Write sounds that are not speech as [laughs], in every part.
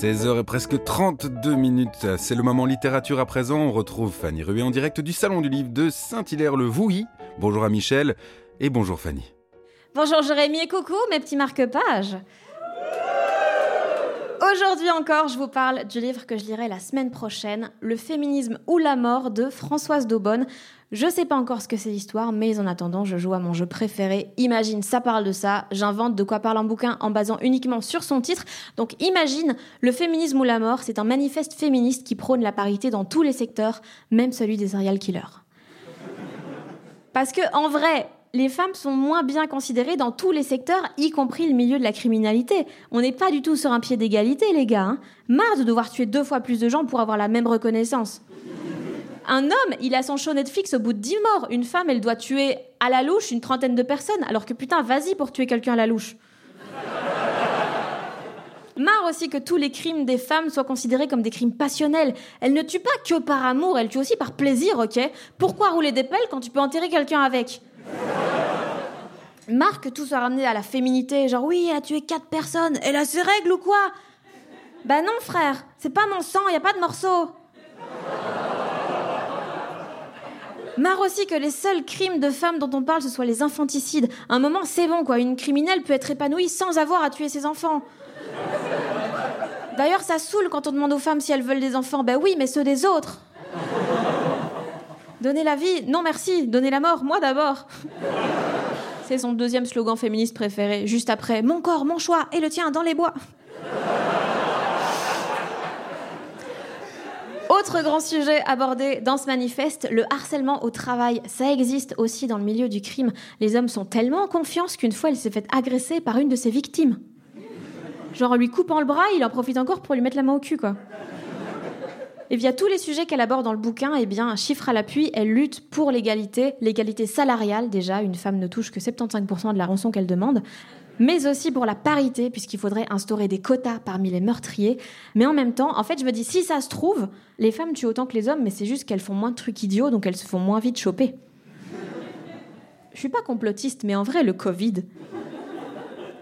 16h et presque 32 minutes, c'est le moment littérature à présent. On retrouve Fanny Ruet en direct du Salon du Livre de Saint-Hilaire-le-Vouilly. Bonjour à Michel et bonjour Fanny. Bonjour Jérémy et coucou mes petits marque-pages. Aujourd'hui encore, je vous parle du livre que je lirai la semaine prochaine, Le féminisme ou la mort de Françoise Daubonne. Je sais pas encore ce que c'est l'histoire, mais en attendant, je joue à mon jeu préféré. Imagine, ça parle de ça. J'invente de quoi parle un bouquin en basant uniquement sur son titre. Donc imagine, le féminisme ou la mort, c'est un manifeste féministe qui prône la parité dans tous les secteurs, même celui des serial killers. Parce que, en vrai, les femmes sont moins bien considérées dans tous les secteurs, y compris le milieu de la criminalité. On n'est pas du tout sur un pied d'égalité, les gars. Hein. Marre de devoir tuer deux fois plus de gens pour avoir la même reconnaissance. Un homme, il a son show Netflix au bout de dix morts. Une femme, elle doit tuer à la louche une trentaine de personnes, alors que putain, vas-y pour tuer quelqu'un à la louche. Marre aussi que tous les crimes des femmes soient considérés comme des crimes passionnels. Elles ne tuent pas que par amour, elles tuent aussi par plaisir, ok? Pourquoi rouler des pelles quand tu peux enterrer quelqu'un avec? Que tout soit ramené à la féminité, genre oui, elle a tué quatre personnes, elle a ses règles ou quoi? Bah non frère, c'est pas mon sang, y a pas de morceaux. Marre aussi que les seuls crimes de femmes dont on parle, ce soient les infanticides. Un moment, c'est bon, quoi. Une criminelle peut être épanouie sans avoir à tuer ses enfants. D'ailleurs, ça saoule quand on demande aux femmes si elles veulent des enfants. Ben oui, mais ceux des autres. Donner la vie, non merci. Donner la mort, moi d'abord. C'est son deuxième slogan féministe préféré, juste après Mon corps, mon choix et le tien dans les bois. [laughs] Autre grand sujet abordé dans ce manifeste, le harcèlement au travail. Ça existe aussi dans le milieu du crime. Les hommes sont tellement en confiance qu'une fois, il s'est fait agresser par une de ses victimes. Genre, en lui coupant le bras, il en profite encore pour lui mettre la main au cul, quoi. Et via tous les sujets qu'elle aborde dans le bouquin, eh bien, chiffre à l'appui, elle lutte pour l'égalité, l'égalité salariale déjà, une femme ne touche que 75% de la rançon qu'elle demande, mais aussi pour la parité, puisqu'il faudrait instaurer des quotas parmi les meurtriers. Mais en même temps, en fait, je me dis, si ça se trouve, les femmes tuent autant que les hommes, mais c'est juste qu'elles font moins de trucs idiots, donc elles se font moins vite choper. Je suis pas complotiste, mais en vrai, le Covid,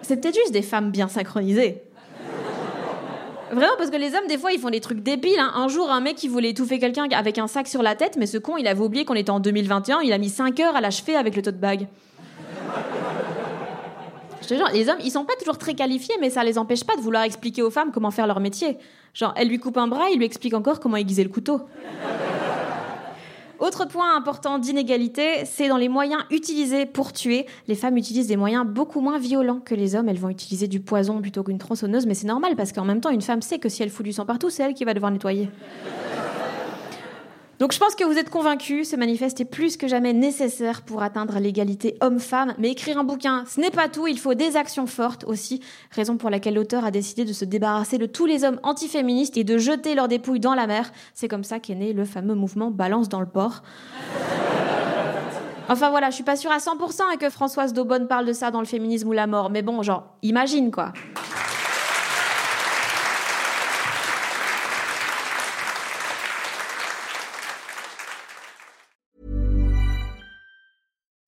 c'est peut-être juste des femmes bien synchronisées. Vraiment, parce que les hommes, des fois, ils font des trucs débiles. Hein. Un jour, un mec, il voulait étouffer quelqu'un avec un sac sur la tête, mais ce con, il avait oublié qu'on était en 2021, il a mis 5 heures à l'achever avec le tote bag. Je te jure, les hommes, ils sont pas toujours très qualifiés, mais ça les empêche pas de vouloir expliquer aux femmes comment faire leur métier. Genre, elle lui coupe un bras, il lui explique encore comment aiguiser le couteau. Autre point important d'inégalité, c'est dans les moyens utilisés pour tuer. Les femmes utilisent des moyens beaucoup moins violents que les hommes. Elles vont utiliser du poison plutôt qu'une tronçonneuse, mais c'est normal parce qu'en même temps, une femme sait que si elle fout du sang partout, c'est elle qui va devoir nettoyer. Donc je pense que vous êtes convaincus, ce manifeste est plus que jamais nécessaire pour atteindre l'égalité homme-femme. Mais écrire un bouquin, ce n'est pas tout, il faut des actions fortes aussi. Raison pour laquelle l'auteur a décidé de se débarrasser de tous les hommes antiféministes et de jeter leurs dépouilles dans la mer. C'est comme ça qu'est né le fameux mouvement Balance dans le port. [laughs] Enfin voilà, je suis pas sûre à 100% et que Françoise Daubonne parle de ça dans le féminisme ou la mort. Mais bon, genre, imagine quoi.